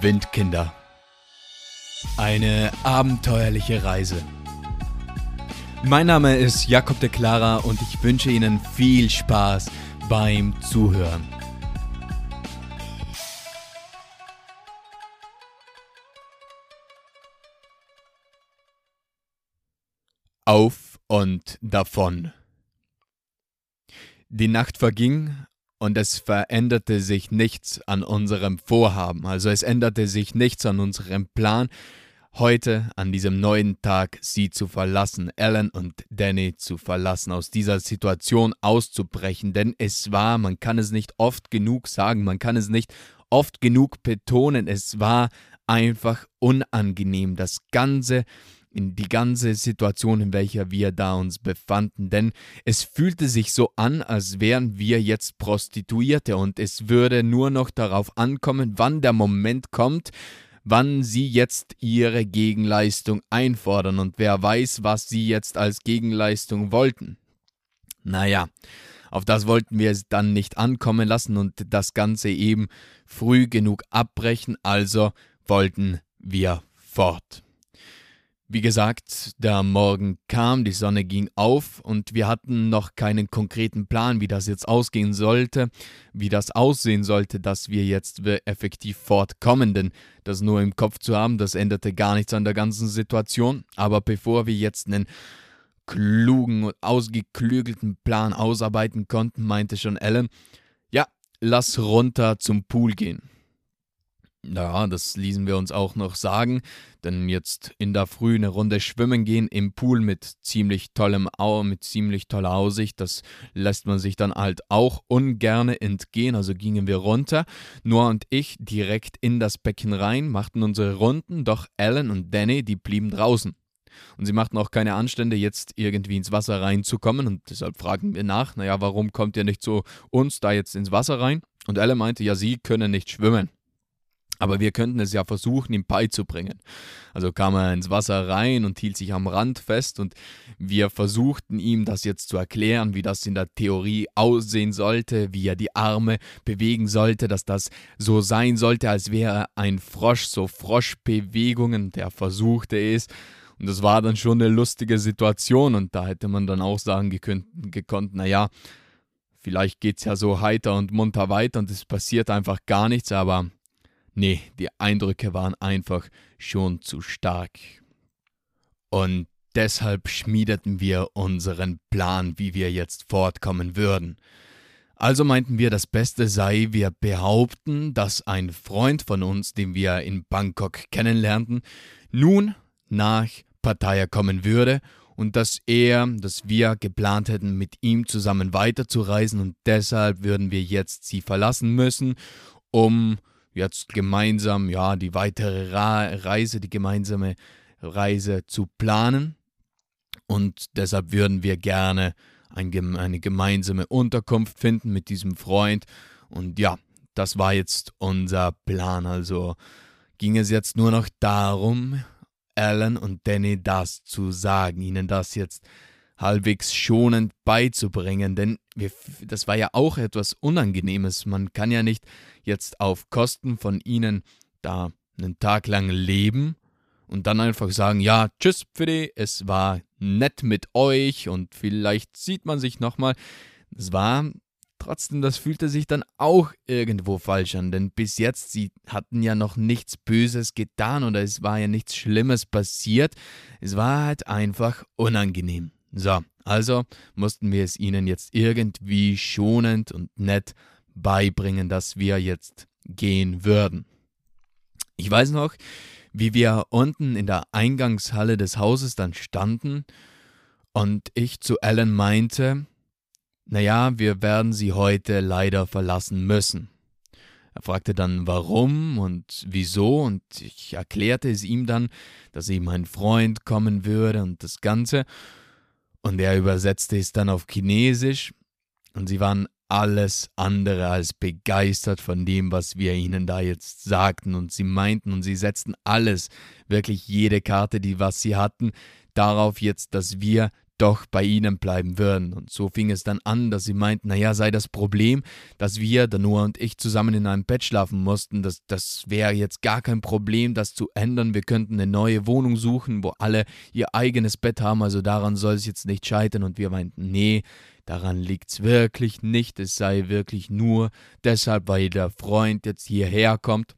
Windkinder. Eine abenteuerliche Reise. Mein Name ist Jakob de Clara und ich wünsche Ihnen viel Spaß beim Zuhören. Auf und davon. Die Nacht verging und es veränderte sich nichts an unserem Vorhaben, also es änderte sich nichts an unserem Plan, heute an diesem neuen Tag sie zu verlassen, Ellen und Danny zu verlassen, aus dieser Situation auszubrechen, denn es war, man kann es nicht oft genug sagen, man kann es nicht oft genug betonen, es war einfach unangenehm, das ganze in die ganze Situation, in welcher wir da uns befanden, denn es fühlte sich so an, als wären wir jetzt Prostituierte und es würde nur noch darauf ankommen, wann der Moment kommt, wann sie jetzt ihre Gegenleistung einfordern und wer weiß, was sie jetzt als Gegenleistung wollten. Naja, auf das wollten wir es dann nicht ankommen lassen und das Ganze eben früh genug abbrechen, also wollten wir fort. Wie gesagt, der Morgen kam, die Sonne ging auf und wir hatten noch keinen konkreten Plan, wie das jetzt ausgehen sollte, wie das aussehen sollte, dass wir jetzt effektiv fortkommen, denn das nur im Kopf zu haben, das änderte gar nichts an der ganzen Situation. Aber bevor wir jetzt einen klugen und ausgeklügelten Plan ausarbeiten konnten, meinte schon Ellen, ja, lass runter zum Pool gehen. Ja, das ließen wir uns auch noch sagen, denn jetzt in der Früh eine Runde schwimmen gehen im Pool mit ziemlich tollem Au, mit ziemlich toller Aussicht, das lässt man sich dann halt auch ungerne entgehen, also gingen wir runter, Noah und ich direkt in das Becken rein, machten unsere Runden, doch Alan und Danny, die blieben draußen. Und sie machten auch keine Anstände, jetzt irgendwie ins Wasser reinzukommen. Und deshalb fragten wir nach, naja, warum kommt ihr nicht zu uns da jetzt ins Wasser rein? Und Alan meinte, ja, sie können nicht schwimmen. Aber wir könnten es ja versuchen, ihm beizubringen. Also kam er ins Wasser rein und hielt sich am Rand fest und wir versuchten ihm das jetzt zu erklären, wie das in der Theorie aussehen sollte, wie er die Arme bewegen sollte, dass das so sein sollte, als wäre ein Frosch, so Froschbewegungen, der versuchte es. Und das war dann schon eine lustige Situation und da hätte man dann auch sagen gekonnt, gekonnt naja, vielleicht geht es ja so heiter und munter weiter und es passiert einfach gar nichts, aber Nee, die Eindrücke waren einfach schon zu stark. Und deshalb schmiedeten wir unseren Plan, wie wir jetzt fortkommen würden. Also meinten wir, das Beste sei, wir behaupten, dass ein Freund von uns, den wir in Bangkok kennenlernten, nun nach Pattaya kommen würde und dass er, dass wir geplant hätten, mit ihm zusammen weiterzureisen und deshalb würden wir jetzt sie verlassen müssen, um jetzt gemeinsam ja die weitere Reise, die gemeinsame Reise zu planen. Und deshalb würden wir gerne ein, eine gemeinsame Unterkunft finden mit diesem Freund. Und ja, das war jetzt unser Plan. Also ging es jetzt nur noch darum, Alan und Danny das zu sagen, ihnen das jetzt halbwegs schonend beizubringen, denn wir, das war ja auch etwas Unangenehmes. Man kann ja nicht jetzt auf Kosten von ihnen da einen Tag lang leben und dann einfach sagen, ja, tschüss Pfidi, es war nett mit euch und vielleicht sieht man sich nochmal. Es war trotzdem, das fühlte sich dann auch irgendwo falsch an, denn bis jetzt, sie hatten ja noch nichts Böses getan oder es war ja nichts Schlimmes passiert. Es war halt einfach unangenehm. So, also mussten wir es ihnen jetzt irgendwie schonend und nett beibringen, dass wir jetzt gehen würden. Ich weiß noch, wie wir unten in der Eingangshalle des Hauses dann standen und ich zu Alan meinte, naja, wir werden sie heute leider verlassen müssen. Er fragte dann, warum und wieso, und ich erklärte es ihm dann, dass eben ein Freund kommen würde und das Ganze. Und er übersetzte es dann auf Chinesisch, und sie waren alles andere als begeistert von dem, was wir ihnen da jetzt sagten. Und sie meinten und sie setzten alles, wirklich jede Karte, die was sie hatten, darauf jetzt, dass wir doch bei ihnen bleiben würden. Und so fing es dann an, dass sie meinten, naja, sei das Problem, dass wir, Noah und ich, zusammen in einem Bett schlafen mussten, das, das wäre jetzt gar kein Problem, das zu ändern. Wir könnten eine neue Wohnung suchen, wo alle ihr eigenes Bett haben, also daran soll es jetzt nicht scheitern. Und wir meinten, nee, daran liegt's wirklich nicht, es sei wirklich nur deshalb, weil der Freund jetzt hierher kommt.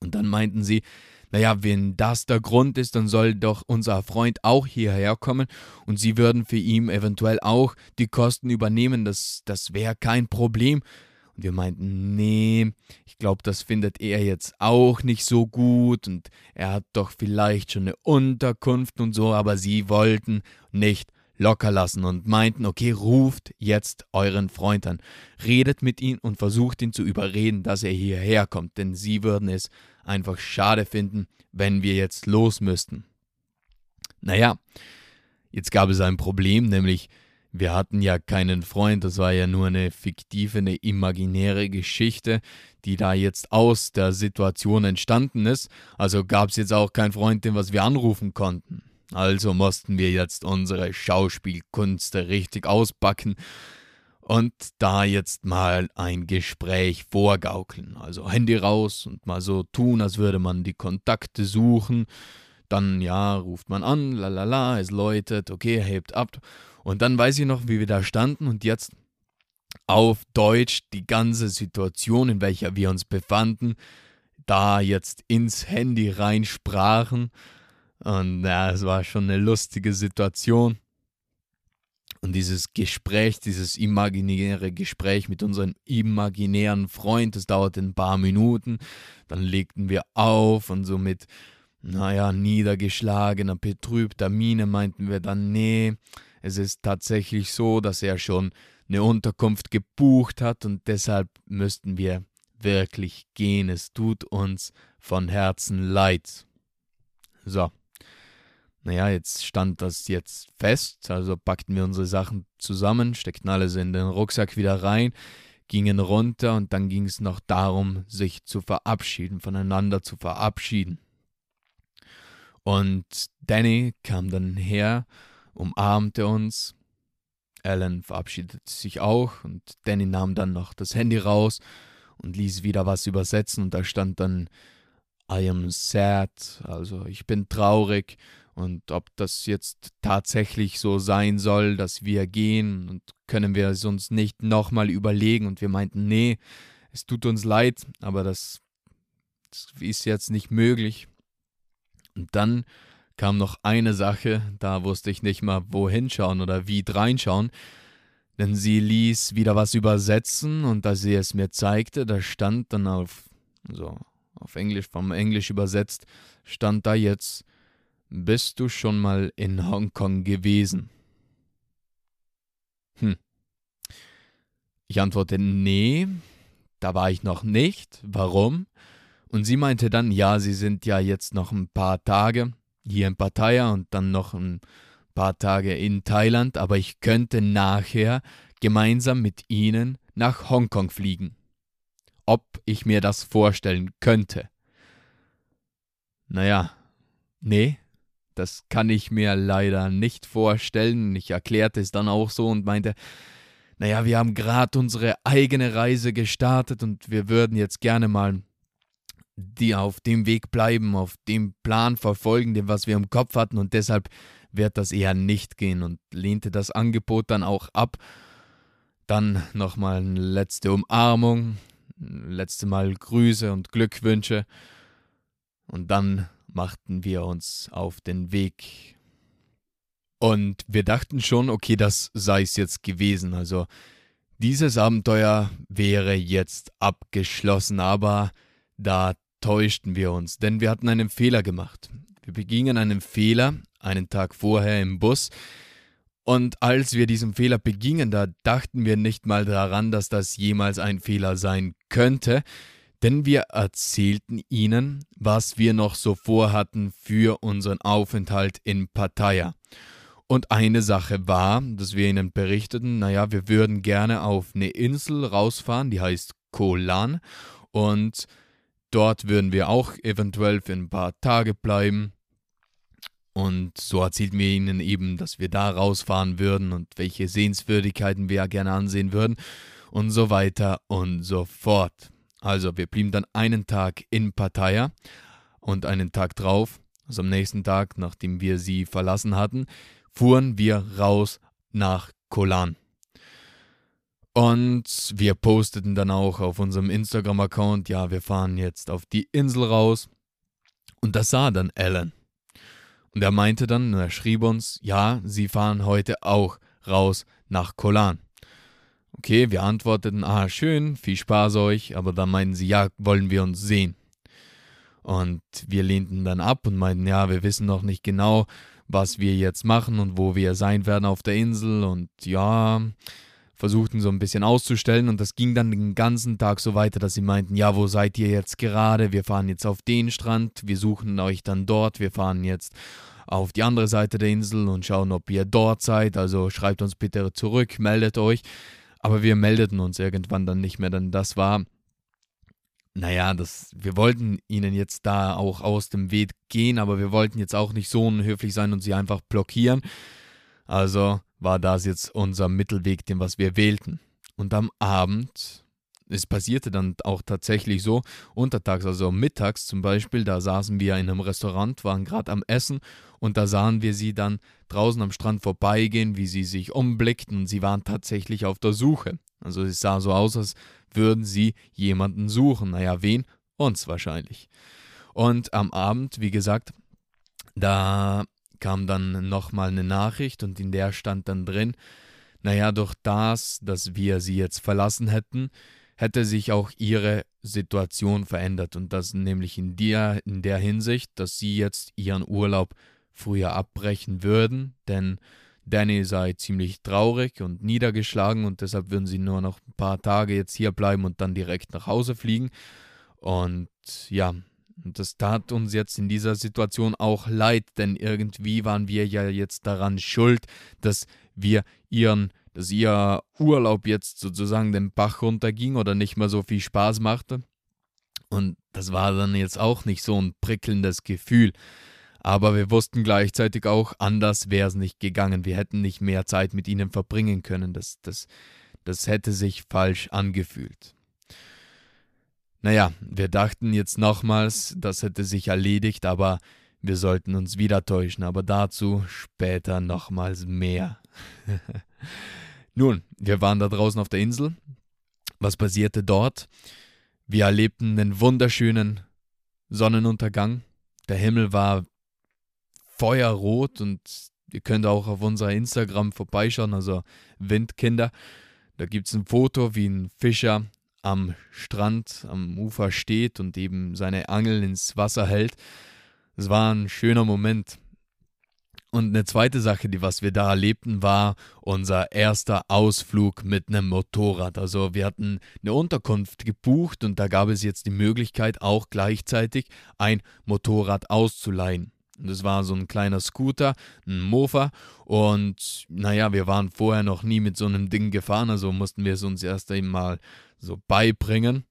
Und dann meinten sie, naja, wenn das der Grund ist, dann soll doch unser Freund auch hierher kommen und sie würden für ihn eventuell auch die Kosten übernehmen, das, das wäre kein Problem. Und wir meinten, nee, ich glaube, das findet er jetzt auch nicht so gut und er hat doch vielleicht schon eine Unterkunft und so, aber sie wollten nicht locker lassen und meinten, okay, ruft jetzt euren Freund an, redet mit ihm und versucht ihn zu überreden, dass er hierher kommt, denn sie würden es einfach schade finden, wenn wir jetzt los müssten. Naja, jetzt gab es ein Problem, nämlich wir hatten ja keinen Freund, das war ja nur eine fiktive, eine imaginäre Geschichte, die da jetzt aus der Situation entstanden ist, also gab es jetzt auch keinen Freund, den was wir anrufen konnten. Also mussten wir jetzt unsere Schauspielkunst richtig auspacken und da jetzt mal ein Gespräch vorgaukeln. Also Handy raus und mal so tun, als würde man die Kontakte suchen. Dann, ja, ruft man an, lalala, es läutet, okay, hebt ab. Und dann weiß ich noch, wie wir da standen und jetzt auf Deutsch die ganze Situation, in welcher wir uns befanden, da jetzt ins Handy reinsprachen. Und ja, es war schon eine lustige Situation. Und dieses Gespräch, dieses imaginäre Gespräch mit unserem imaginären Freund, das dauerte ein paar Minuten. Dann legten wir auf und so mit, naja, niedergeschlagener, betrübter Miene meinten wir dann, nee, es ist tatsächlich so, dass er schon eine Unterkunft gebucht hat und deshalb müssten wir wirklich gehen. Es tut uns von Herzen leid. So, naja, jetzt stand das jetzt fest, also packten wir unsere Sachen zusammen, steckten alles in den Rucksack wieder rein, gingen runter und dann ging es noch darum, sich zu verabschieden, voneinander zu verabschieden. Und Danny kam dann her, umarmte uns. Alan verabschiedete sich auch und Danny nahm dann noch das Handy raus und ließ wieder was übersetzen und da stand dann I am sad, also ich bin traurig und ob das jetzt tatsächlich so sein soll, dass wir gehen und können wir es uns nicht nochmal überlegen. Und wir meinten, nee, es tut uns leid, aber das, das ist jetzt nicht möglich. Und dann kam noch eine Sache, da wusste ich nicht mal, wohin schauen oder wie reinschauen. Denn sie ließ wieder was übersetzen und als sie es mir zeigte, da stand dann auf, so auf Englisch, vom Englisch übersetzt, stand da jetzt bist du schon mal in Hongkong gewesen? Hm. Ich antworte, nee, da war ich noch nicht. Warum? Und sie meinte dann, ja, sie sind ja jetzt noch ein paar Tage hier in Pattaya und dann noch ein paar Tage in Thailand, aber ich könnte nachher gemeinsam mit ihnen nach Hongkong fliegen. Ob ich mir das vorstellen könnte. Naja, nee, das kann ich mir leider nicht vorstellen. Ich erklärte es dann auch so und meinte, naja, wir haben gerade unsere eigene Reise gestartet und wir würden jetzt gerne mal die auf dem Weg bleiben, auf dem Plan verfolgen, den was wir im Kopf hatten und deshalb wird das eher nicht gehen und lehnte das Angebot dann auch ab. Dann nochmal eine letzte Umarmung, letzte Mal Grüße und Glückwünsche und dann machten wir uns auf den Weg. Und wir dachten schon, okay, das sei es jetzt gewesen. Also dieses Abenteuer wäre jetzt abgeschlossen, aber da täuschten wir uns, denn wir hatten einen Fehler gemacht. Wir begingen einen Fehler einen Tag vorher im Bus, und als wir diesen Fehler begingen, da dachten wir nicht mal daran, dass das jemals ein Fehler sein könnte, denn wir erzählten ihnen, was wir noch so vorhatten für unseren Aufenthalt in Pattaya. Und eine Sache war, dass wir ihnen berichteten, naja, wir würden gerne auf eine Insel rausfahren, die heißt Kolan, und dort würden wir auch eventuell für ein paar Tage bleiben. Und so erzählten wir ihnen eben, dass wir da rausfahren würden und welche Sehenswürdigkeiten wir gerne ansehen würden und so weiter und so fort. Also wir blieben dann einen Tag in Pattaya und einen Tag drauf, also am nächsten Tag, nachdem wir sie verlassen hatten, fuhren wir raus nach Kolan. Und wir posteten dann auch auf unserem Instagram-Account, ja, wir fahren jetzt auf die Insel raus. Und das sah dann Alan. Und er meinte dann, er schrieb uns, ja, sie fahren heute auch raus nach Kolan. Okay, wir antworteten, ah, schön, viel Spaß euch, aber dann meinten sie, ja, wollen wir uns sehen. Und wir lehnten dann ab und meinten, ja, wir wissen noch nicht genau, was wir jetzt machen und wo wir sein werden auf der Insel und ja, versuchten so ein bisschen auszustellen und das ging dann den ganzen Tag so weiter, dass sie meinten, ja, wo seid ihr jetzt gerade? Wir fahren jetzt auf den Strand, wir suchen euch dann dort, wir fahren jetzt auf die andere Seite der Insel und schauen, ob ihr dort seid. Also schreibt uns bitte zurück, meldet euch. Aber wir meldeten uns irgendwann dann nicht mehr, denn das war, naja, das, wir wollten ihnen jetzt da auch aus dem Weg gehen, aber wir wollten jetzt auch nicht so unhöflich sein und sie einfach blockieren. Also war das jetzt unser Mittelweg, den was wir wählten. Und am Abend, es passierte dann auch tatsächlich so, untertags, also mittags zum Beispiel, da saßen wir in einem Restaurant, waren gerade am Essen und da sahen wir sie dann draußen am Strand vorbeigehen, wie sie sich umblickten und sie waren tatsächlich auf der Suche. Also es sah so aus, als würden sie jemanden suchen. Naja, wen? Uns wahrscheinlich. Und am Abend, wie gesagt, da kam dann nochmal eine Nachricht und in der stand dann drin, naja, durch das, dass wir sie jetzt verlassen hätten, hätte sich auch ihre Situation verändert und das nämlich in der, in der Hinsicht, dass sie jetzt ihren Urlaub früher abbrechen würden, denn Danny sei ziemlich traurig und niedergeschlagen und deshalb würden sie nur noch ein paar Tage jetzt hier bleiben und dann direkt nach Hause fliegen. Und ja, das tat uns jetzt in dieser Situation auch leid, denn irgendwie waren wir ja jetzt daran schuld, dass wir ihren, dass ihr Urlaub jetzt sozusagen den Bach runterging oder nicht mehr so viel Spaß machte. Und das war dann jetzt auch nicht so ein prickelndes Gefühl. Aber wir wussten gleichzeitig auch, anders wäre es nicht gegangen. Wir hätten nicht mehr Zeit mit ihnen verbringen können. Das, das, das hätte sich falsch angefühlt. Naja, wir dachten jetzt nochmals, das hätte sich erledigt, aber wir sollten uns wieder täuschen, aber dazu später nochmals mehr. Nun, wir waren da draußen auf der Insel. Was passierte dort? Wir erlebten einen wunderschönen Sonnenuntergang. Der Himmel war feuerrot und ihr könnt auch auf unser Instagram vorbeischauen, also Windkinder. Da gibt es ein Foto, wie ein Fischer am Strand, am Ufer steht und eben seine Angel ins Wasser hält. Es war ein schöner Moment. Und eine zweite Sache, die was wir da erlebten, war unser erster Ausflug mit einem Motorrad. Also wir hatten eine Unterkunft gebucht und da gab es jetzt die Möglichkeit, auch gleichzeitig ein Motorrad auszuleihen. Das war so ein kleiner Scooter, ein Mofa. Und naja, wir waren vorher noch nie mit so einem Ding gefahren, also mussten wir es uns erst einmal so beibringen.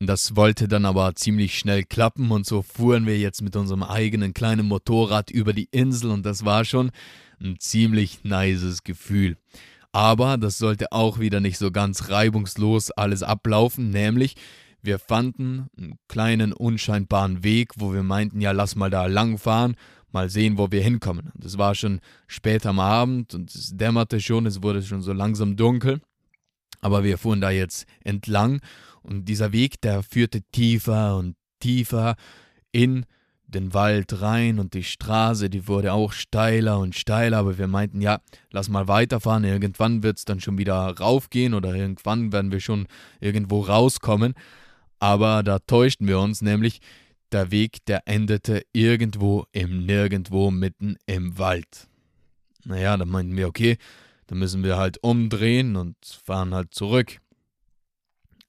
Das wollte dann aber ziemlich schnell klappen und so fuhren wir jetzt mit unserem eigenen kleinen Motorrad über die Insel und das war schon ein ziemlich nices Gefühl. Aber das sollte auch wieder nicht so ganz reibungslos alles ablaufen, nämlich wir fanden einen kleinen unscheinbaren Weg, wo wir meinten, ja, lass mal da lang fahren, mal sehen, wo wir hinkommen. Und es war schon spät am Abend und es dämmerte schon, es wurde schon so langsam dunkel. Aber wir fuhren da jetzt entlang und dieser Weg, der führte tiefer und tiefer in den Wald rein und die Straße, die wurde auch steiler und steiler, aber wir meinten, ja, lass mal weiterfahren, irgendwann wird es dann schon wieder raufgehen oder irgendwann werden wir schon irgendwo rauskommen. Aber da täuschten wir uns, nämlich der Weg, der endete irgendwo im Nirgendwo mitten im Wald. Naja, dann meinten wir, okay, dann müssen wir halt umdrehen und fahren halt zurück.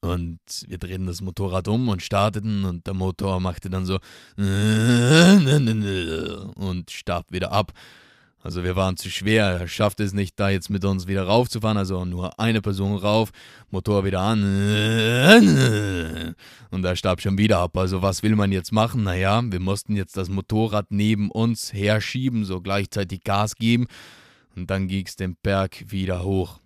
Und wir drehten das Motorrad um und starteten und der Motor machte dann so und starb wieder ab. Also wir waren zu schwer, er schaffte es nicht, da jetzt mit uns wieder raufzufahren, also nur eine Person rauf, Motor wieder an Und er starb schon wieder ab. Also was will man jetzt machen? Naja, wir mussten jetzt das Motorrad neben uns herschieben, so gleichzeitig Gas geben. Und dann ging es den Berg wieder hoch.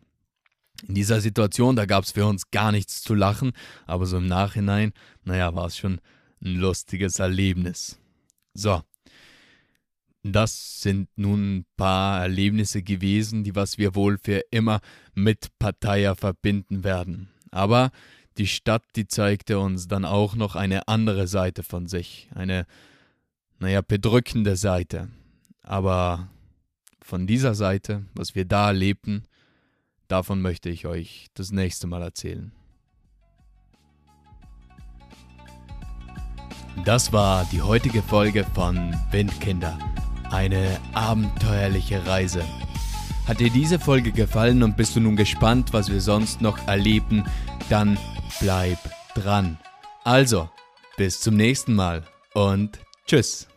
In dieser Situation, da gab es für uns gar nichts zu lachen, aber so im Nachhinein, naja, war es schon ein lustiges Erlebnis. So, das sind nun ein paar Erlebnisse gewesen, die was wir wohl für immer mit Parteier verbinden werden. Aber die Stadt, die zeigte uns dann auch noch eine andere Seite von sich, eine, naja, bedrückende Seite. Aber von dieser Seite, was wir da erlebten, davon möchte ich euch das nächste Mal erzählen. Das war die heutige Folge von Windkinder. Eine abenteuerliche Reise. Hat dir diese Folge gefallen und bist du nun gespannt, was wir sonst noch erleben, dann bleib dran. Also, bis zum nächsten Mal und tschüss.